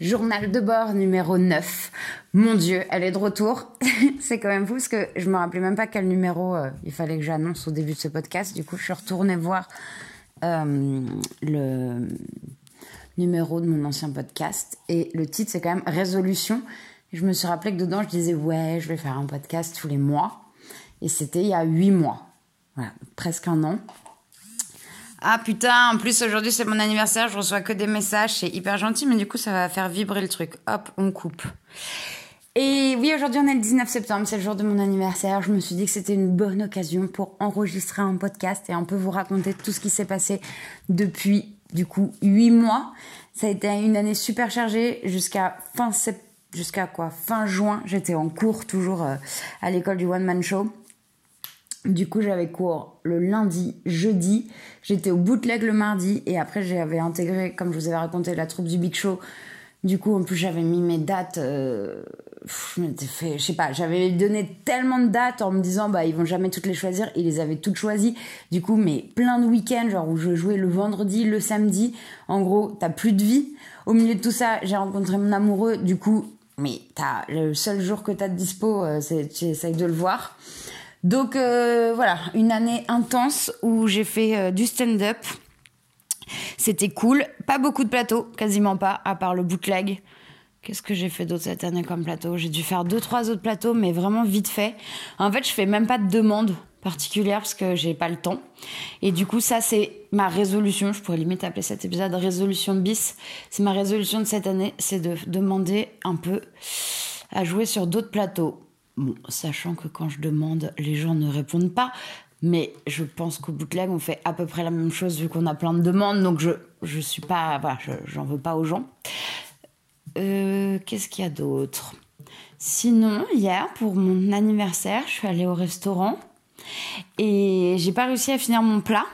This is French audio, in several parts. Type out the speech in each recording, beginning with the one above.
Journal de bord numéro 9. Mon Dieu, elle est de retour. c'est quand même fou parce que je me rappelais même pas quel numéro euh, il fallait que j'annonce au début de ce podcast. Du coup, je suis retournée voir euh, le numéro de mon ancien podcast et le titre c'est quand même Résolution. je me suis rappelé que dedans je disais ouais, je vais faire un podcast tous les mois. Et c'était il y a 8 mois. Voilà, presque un an. Ah putain, en plus aujourd'hui c'est mon anniversaire, je reçois que des messages, c'est hyper gentil, mais du coup ça va faire vibrer le truc. Hop, on coupe. Et oui, aujourd'hui on est le 19 septembre, c'est le jour de mon anniversaire. Je me suis dit que c'était une bonne occasion pour enregistrer un podcast et un peu vous raconter tout ce qui s'est passé depuis du coup 8 mois. Ça a été une année super chargée jusqu'à fin jusqu'à quoi? Fin juin, j'étais en cours toujours euh, à l'école du One Man Show. Du coup, j'avais cours le lundi, jeudi. J'étais au bootleg le mardi et après j'avais intégré, comme je vous avais raconté, la troupe du Big Show. Du coup, en plus, j'avais mis mes dates. Euh, je fait, je sais pas, j'avais donné tellement de dates en me disant, bah, ils vont jamais toutes les choisir. Ils les avaient toutes choisies. Du coup, mais plein de week-ends, genre où je jouais le vendredi, le samedi. En gros, t'as plus de vie. Au milieu de tout ça, j'ai rencontré mon amoureux. Du coup, mais t'as le seul jour que t'as de dispo, euh, c'est tu essayes de le voir. Donc euh, voilà, une année intense où j'ai fait euh, du stand-up. C'était cool. Pas beaucoup de plateaux, quasiment pas, à part le bootleg. Qu'est-ce que j'ai fait d'autre cette année comme plateau? J'ai dû faire deux, trois autres plateaux, mais vraiment vite fait. En fait, je fais même pas de demande particulière parce que j'ai pas le temps. Et du coup, ça, c'est ma résolution. Je pourrais limite appeler cet épisode résolution bis. C'est ma résolution de cette année, c'est de demander un peu à jouer sur d'autres plateaux sachant que quand je demande, les gens ne répondent pas. Mais je pense qu'au bootleg, on fait à peu près la même chose vu qu'on a plein de demandes. Donc je je suis pas voilà, j'en veux pas aux gens. Euh, qu'est-ce qu'il y a d'autre? Sinon, hier pour mon anniversaire, je suis allée au restaurant et j'ai pas réussi à finir mon plat.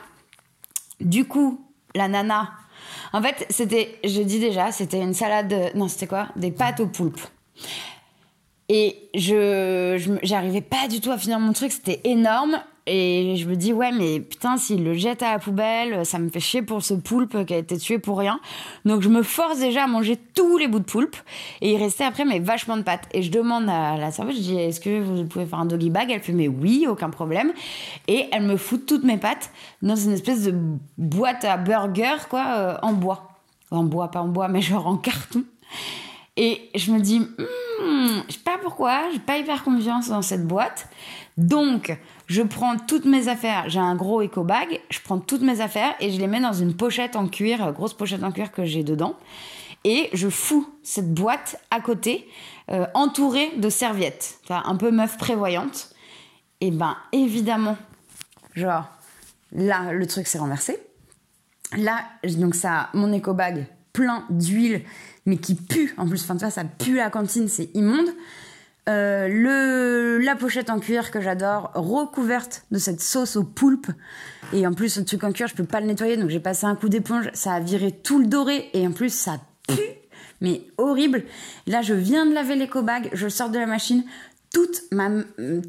Du coup, la nana. En fait, c'était, je dis déjà, c'était une salade. Non, c'était quoi? Des pâtes au poulpe. Et je, j'arrivais pas du tout à finir mon truc, c'était énorme. Et je me dis, ouais, mais putain, s'il le jette à la poubelle, ça me fait chier pour ce poulpe qui a été tué pour rien. Donc je me force déjà à manger tous les bouts de poulpe. Et il restait après, mais vachement de pâtes. Et je demande à la serveuse, je dis, est-ce que vous pouvez faire un doggy bag? Elle fait, mais oui, aucun problème. Et elle me fout toutes mes pâtes dans une espèce de boîte à burger, quoi, euh, en bois. En bois, pas en bois, mais genre en carton. Et je me dis, hmm, je sais pas pourquoi, j'ai pas hyper confiance dans cette boîte. Donc, je prends toutes mes affaires. J'ai un gros éco bag. Je prends toutes mes affaires et je les mets dans une pochette en cuir, grosse pochette en cuir que j'ai dedans. Et je fous cette boîte à côté, euh, entourée de serviettes. un peu meuf prévoyante. Et ben, évidemment, genre, là, le truc s'est renversé. Là, donc ça, mon éco bag plein d'huile mais qui pue. En plus, enfin, ça pue la cantine, c'est immonde. Euh, le, la pochette en cuir que j'adore, recouverte de cette sauce au poulpe. Et en plus, ce truc en cuir, je peux pas le nettoyer, donc j'ai passé un coup d'éponge, ça a viré tout le doré, et en plus, ça pue, mais horrible. Là, je viens de laver l'éco-bag, je sors de la machine, toutes, ma,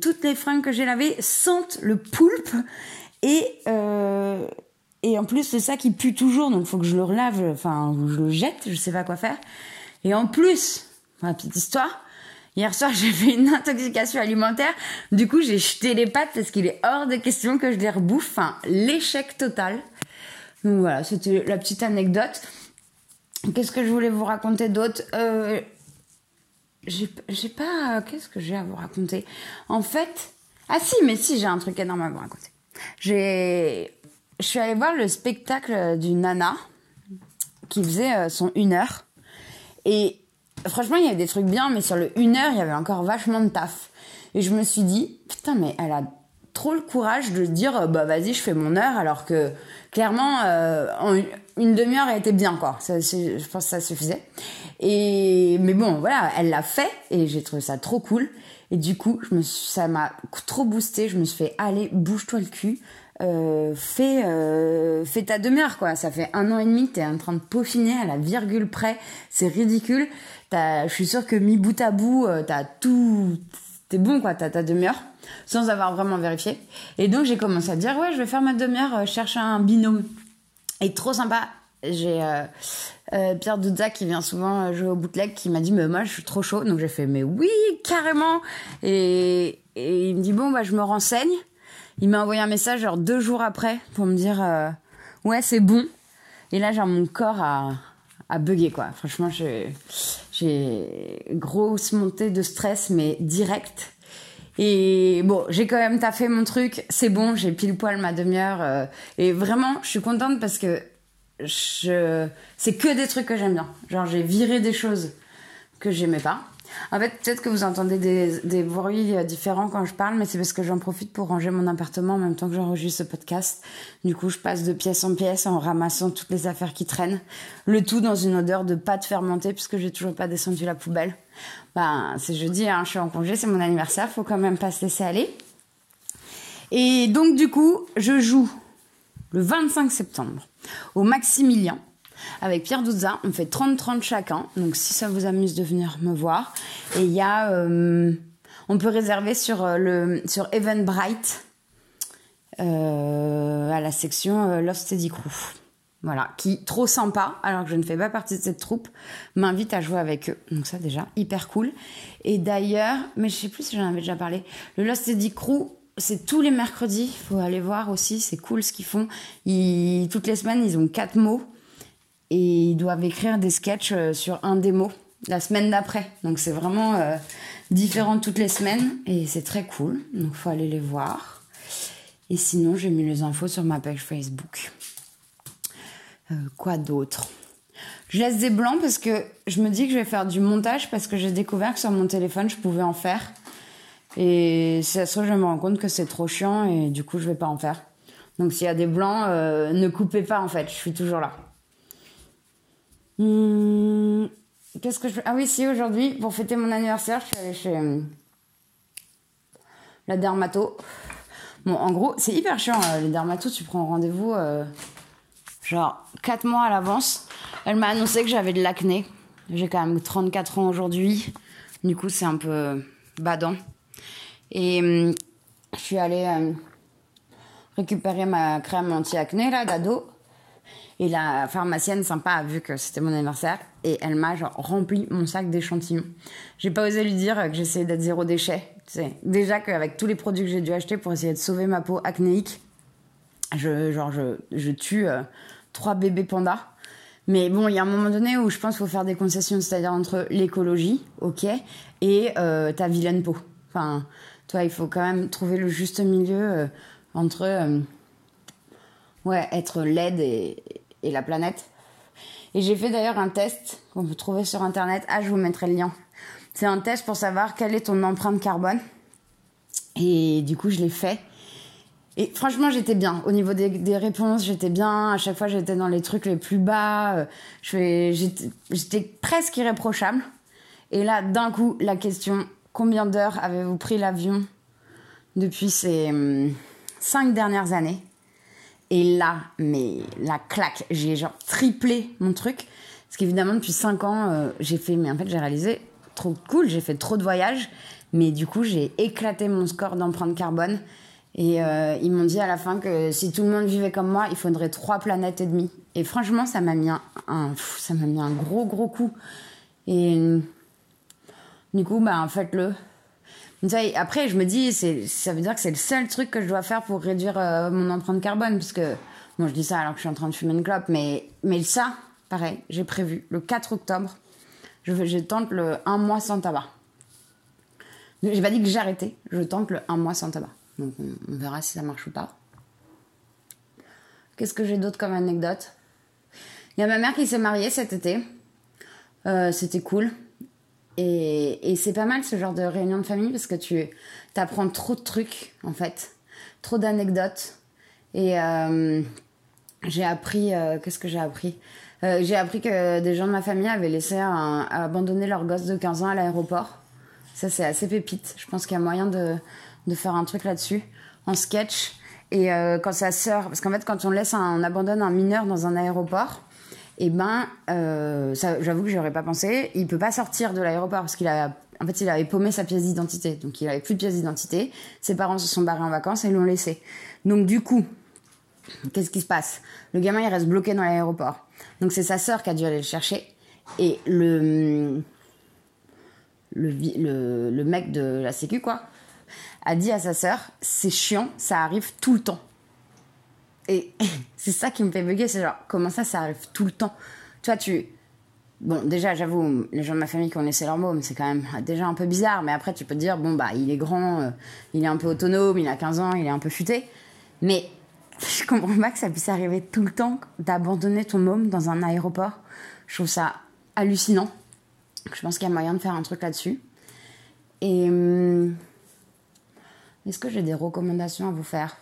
toutes les fringues que j'ai lavées sentent le poulpe, et, euh, et en plus, c'est ça qui pue toujours, donc il faut que je le relave, enfin, je le jette, je sais pas quoi faire. Et en plus, ma petite histoire, hier soir, j'ai fait une intoxication alimentaire. Du coup, j'ai jeté les pâtes parce qu'il est hors de question que je les rebouffe. Enfin, l'échec total. Donc voilà, c'était la petite anecdote. Qu'est-ce que je voulais vous raconter d'autre? Euh, J'ai pas. Qu'est-ce que j'ai à vous raconter? En fait. Ah si, mais si, j'ai un truc énorme à vous raconter. J'ai je suis allée voir le spectacle du Nana qui faisait euh, son une heure. Et franchement, il y avait des trucs bien, mais sur le une heure, il y avait encore vachement de taf. Et je me suis dit, putain, mais elle a trop le courage de dire, euh, bah vas-y, je fais mon heure, alors que clairement, euh, en une demi-heure, elle était bien, quoi. je pense que ça suffisait. Et mais bon, voilà, elle l'a fait et j'ai trouvé ça trop cool. Et du coup, ça m'a trop boosté. Je me suis fait, allez, bouge-toi le cul. Euh, fais, euh, fais ta quoi. Ça fait un an et demi que t'es en train de peaufiner à la virgule près. C'est ridicule. Je suis sûre que mi bout à bout, euh, t'as tout... T'es bon, quoi. T'as ta demi-heure. Sans avoir vraiment vérifié. Et donc, j'ai commencé à dire, ouais, je vais faire ma demi-heure, chercher un binôme. Et trop sympa. J'ai Euh, Pierre Doudza qui vient souvent euh, jouer au bootleg qui m'a dit mais moi je suis trop chaud donc j'ai fait mais oui carrément et, et, il me dit bon bah je me renseigne il m'a envoyé un message genre deux jours après pour me dire euh, ouais c'est bon et là genre mon corps a a bugué quoi franchement j'ai grosse montée de stress mais direct et bon, j'ai quand même taffé mon truc, c'est bon, j'ai pile poil ma demi-heure. et vraiment, je suis contente parce que je c'est que des trucs que j'aime bien. Genre j'ai viré des choses que j'aimais pas. En fait, peut-être que vous entendez des, bruits différents quand je parle, mais c'est parce que j'en profite pour ranger mon appartement en même temps que j'enregistre ce podcast. Du coup, je passe de pièce en pièce en ramassant toutes les affaires qui traînent. Le tout dans une odeur de pâte fermentée puisque j'ai toujours pas descendu la poubelle. Ben, c'est jeudi, hein, je suis en congé, c'est mon anniversaire, faut quand même pas se laisser aller. Et donc, du coup, je joue le 25 septembre au Maximilien avec Pierre Douzin. On fait 30-30 chacun. Donc si ça vous amuse de venir me voir. Et il y a... Euh, on peut réserver sur, euh, le, sur Eventbrite euh, à la section euh, Lost Steady Crew. Voilà, qui, trop sympa, alors que je ne fais pas partie de cette troupe, m'invite à jouer avec eux. Donc ça déjà, hyper cool. Et d'ailleurs, mais je sais plus si j'en avais déjà parlé, le Lost Steady Crew, c'est tous les mercredis. Il faut aller voir aussi. C'est cool ce qu'ils font. Toutes les semaines, ils ont quatre mots et ils doivent écrire des sketchs euh, sur un des mots la semaine d'après. Donc c'est vraiment euh, différent toutes les semaines et c'est très cool. Donc faut aller les voir. Et sinon, j'ai mis les infos sur ma page Facebook. Euh, quoi d'autre? Je laisse des blancs parce que je me dis que je vais faire du montage parce que j'ai découvert que sur mon téléphone, je pouvais en faire. Et si ça se trouve, je me rends compte que c'est trop chiant et du coup, je vais pas en faire. Donc s'il y a des blancs, ne coupez pas en fait, je suis toujours là. Hum, Qu'est-ce que je... Ah oui, si, aujourd'hui, pour fêter mon anniversaire, je suis allée chez euh, la dermato. Bon, en gros, c'est hyper chiant, euh, les dermatos, tu prends rendez-vous euh, genre 4 mois à l'avance. Elle m'a annoncé que j'avais de l'acné. J'ai quand même 34 ans aujourd'hui. Du coup, c'est un peu badant. Et hum, je suis allée euh, récupérer ma crème anti-acné, là, d'ado. Et la pharmacienne sympa a vu que c'était mon anniversaire et elle m'a rempli mon sac d'échantillons. J'ai pas osé lui dire que j'essayais d'être zéro déchet. Tu sais, déjà qu'avec tous les produits que j'ai dû acheter pour essayer de sauver ma peau acnéique, je, genre je, je tue euh, trois bébés pandas. Mais bon, il y a un moment donné où je pense qu'il faut faire des concessions, c'est-à-dire entre l'écologie, ok, et euh, ta vilaine peau. Enfin, toi, il faut quand même trouver le juste milieu euh, entre ouais, être laide et, et la planète. Et j'ai fait d'ailleurs un test qu'on peut trouver sur internet. Ah, je vous mettrai le lien. C'est un test pour savoir quelle est ton empreinte carbone. Et du coup, je l'ai fait. Et franchement, j'étais bien. Au niveau des, des réponses, j'étais bien. À chaque fois, j'étais dans les trucs les plus bas. Euh, j'étais presque irréprochable. Et là, d'un coup, la question combien d'heures avez-vous pris l'avion depuis ces hum, cinq dernières années? Et là, mais la claque, j'ai genre triplé mon truc. Parce qu'évidemment, depuis 5 ans, euh, j'ai fait, mais en fait, j'ai réalisé, trop cool, j'ai fait trop de voyages. Mais du coup, j'ai éclaté mon score d'empreinte carbone. Et euh, ils m'ont dit à la fin que si tout le monde vivait comme moi, il faudrait trois planètes et demie. Et franchement, ça m'a mis un, ça m'a mis un gros, gros coup. Et du coup, bah, faites-le. Après, je me dis, ça veut dire que c'est le seul truc que je dois faire pour réduire euh, mon empreinte carbone. Parce que, bon, je dis ça alors que je suis en train de fumer une clope, mais, ça, pareil, j'ai prévu le 4 octobre, je, tente le un mois sans tabac. J'ai pas dit que j'arrêtais, je tente le un mois sans tabac. Donc on, on verra si ça marche ou pas. Qu'est-ce que j'ai d'autre comme anecdote? Il y a ma mère qui s'est mariée cet été. Euh, C'était cool. Et, c'est pas mal ce genre de réunion de famille parce que tu apprends trop de trucs en fait, trop d'anecdotes. Et euh, j'ai appris, euh, qu'est-ce que j'ai appris? Euh, J'ai appris que des gens de ma famille avaient laissé abandonner leur gosse de 15 ans à l'aéroport. Ça c'est assez pépite. Je pense qu'il y a moyen de, faire un truc là-dessus en sketch. Et quand sa sœur, parce qu'en fait quand on laisse un, on abandonne un mineur dans un aéroport, et ben, euh, j'avoue que j'aurais pas pensé. Il peut pas sortir de l'aéroport parce qu'il a, en fait, il avait paumé sa pièce d'identité. Donc, il avait plus de pièce d'identité. Ses parents se sont barrés en vacances et l'ont laissé. Donc, du coup, qu'est-ce qui se passe? Le gamin, il reste bloqué dans l'aéroport. Donc c'est sa sœur qui a dû aller le chercher. Et le, le, le mec de la sécu, quoi, a dit à sa sœur, c'est chiant, ça arrive tout le temps. Et c'est ça qui me fait bugger, c'est genre, comment ça, ça arrive tout le temps? Tu vois, tu... Bon, déjà, j'avoue, les gens de ma famille qui ont laissé leur môme, c'est quand même déjà un peu bizarre, mais après, tu peux te dire, bon, bah, il est grand, euh, il est un peu autonome, il a 15 ans, il est un peu futé. Mais je comprends pas que ça puisse arriver tout le temps d'abandonner ton môme dans un aéroport. Je trouve ça hallucinant. Je pense qu'il y a moyen de faire un truc là-dessus. Et hum, est-ce que j'ai des recommandations à vous faire?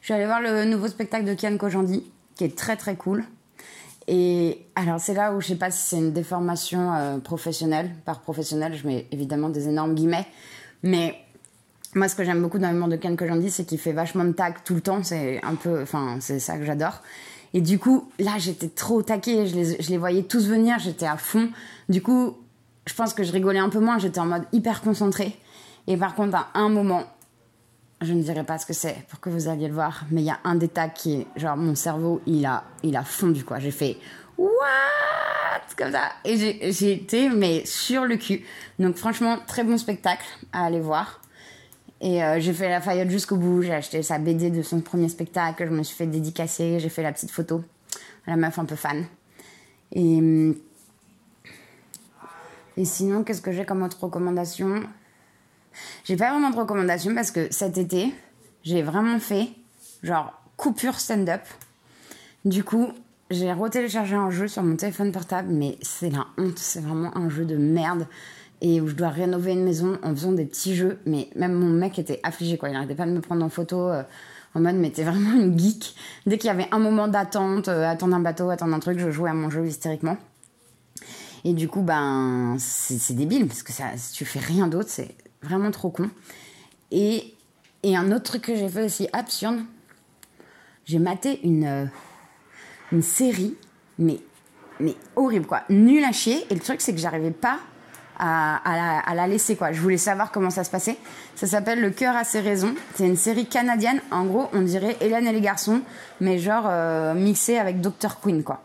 Je suis allée voir le nouveau spectacle de Kian Kojandi, qui est très très cool. Et alors c'est là où je sais pas si c'est une déformation euh, professionnelle. Par professionnelle, je mets évidemment des énormes guillemets. Mais moi, ce que j'aime beaucoup dans monde de Ken Kojandi, c'est qu'il fait vachement de tag tout le temps. C'est un peu, enfin, c'est ça que j'adore. Et du coup, là, j'étais trop taquée. Je les, je les voyais tous venir. J'étais à fond. Du coup, je pense que je rigolais un peu moins. J'étais en mode hyper concentrée. Et par contre, à un moment, je ne dirai pas ce que c'est pour que vous alliez le voir, mais il y a un tags qui est genre mon cerveau, il a, il a fondu quoi. J'ai fait what? Comme ça et j'ai été mais sur le cul. Donc franchement très bon spectacle à aller voir. Et euh, j'ai fait la faillite jusqu'au bout. J'ai acheté sa BD de son premier spectacle. Je me suis fait dédicacer. J'ai fait la petite photo. La meuf un peu fan. Et, et sinon, qu'est-ce que j'ai comme autre recommandation? J'ai pas vraiment de recommandation parce que cet été, j'ai vraiment fait genre coupure stand-up. Du coup, j'ai retéléchargé un jeu sur mon téléphone portable, mais c'est la honte. C'est vraiment un jeu de merde et où je dois rénover une maison en faisant des petits jeux. Mais même mon mec était affligé, quoi. Il n'arrêtait pas de me prendre en photo euh, en mode, mais t'es vraiment une geek. Dès qu'il y avait un moment d'attente, euh, attendre un bateau, attendre un truc, je jouais à mon jeu hystériquement. Et du coup, ben, c'est débile parce que ça, tu fais rien d'autre, c'est vraiment trop con. Et, et un autre truc que j'ai fait aussi absurde, j'ai maté une, euh, une série, mais, mais horrible quoi, nul à chier. Et le truc, c'est que j'arrivais pas à, la, laisser quoi. Je voulais savoir comment ça se passait. Ça s'appelle Le cœur a ses raisons. C'est une série canadienne. En gros, on dirait Hélène et les garçons, mais genre euh, mixé avec Dr Queen quoi.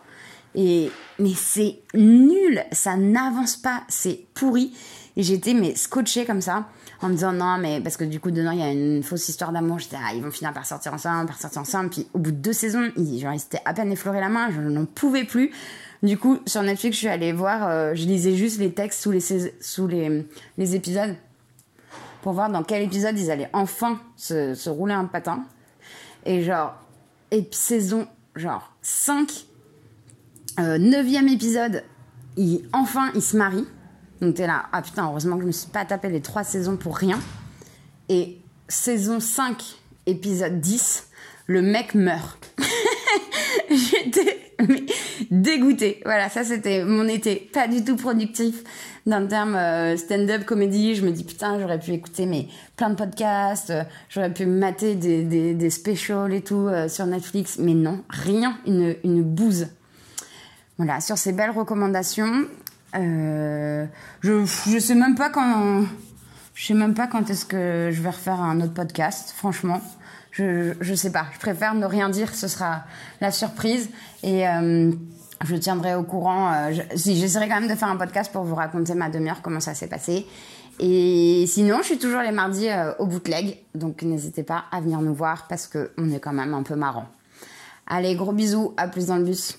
Et mais c'est nul, ça n'avance pas, c'est pourri. Et j'étais mais scotché comme ça en me disant non mais parce que du coup dedans il y a une fausse histoire d'amour. J'étais ah, ils vont finir par sortir ensemble, par sortir ensemble. Puis au bout de deux saisons, ils, genre ils à peine effleuré la main, je n'en pouvais plus. Du coup, sur Netflix, je suis allée voir, euh, je lisais juste les textes sous les, sous les, les épisodes pour voir dans quel épisode ils allaient enfin se, se rouler un patin. Et genre, saison genre 5, euh, 9 épisode, il, enfin il se marie. Donc t'es là, ah putain, heureusement que je me suis pas tapé les 3 saisons pour rien. Et saison 5, épisode 10, le mec meurt. J'étais dégoûtée. Voilà, ça c'était mon été. Pas du tout productif d'un terme euh, stand-up comédie. Je me dis putain, j'aurais pu écouter mais plein de podcasts, euh, j'aurais pu mater des, des, des specials et tout euh, sur Netflix. Mais non, rien, une, une bouse. Voilà, sur ces belles recommandations, je, je sais même pas quand. Je sais même pas quand est-ce que je vais refaire un autre podcast, franchement je, je sais pas. Je préfère ne rien dire, ce sera la surprise. Et euh, je tiendrai au courant. Euh, si j'essaierai quand même de faire un podcast pour vous raconter ma demi-heure, comment ça s'est passé. Et sinon, je suis toujours les mardis euh, au bootleg. Donc n'hésitez pas à venir nous voir parce qu'on est quand même un peu marrant. Allez, gros bisous, à plus dans le bus.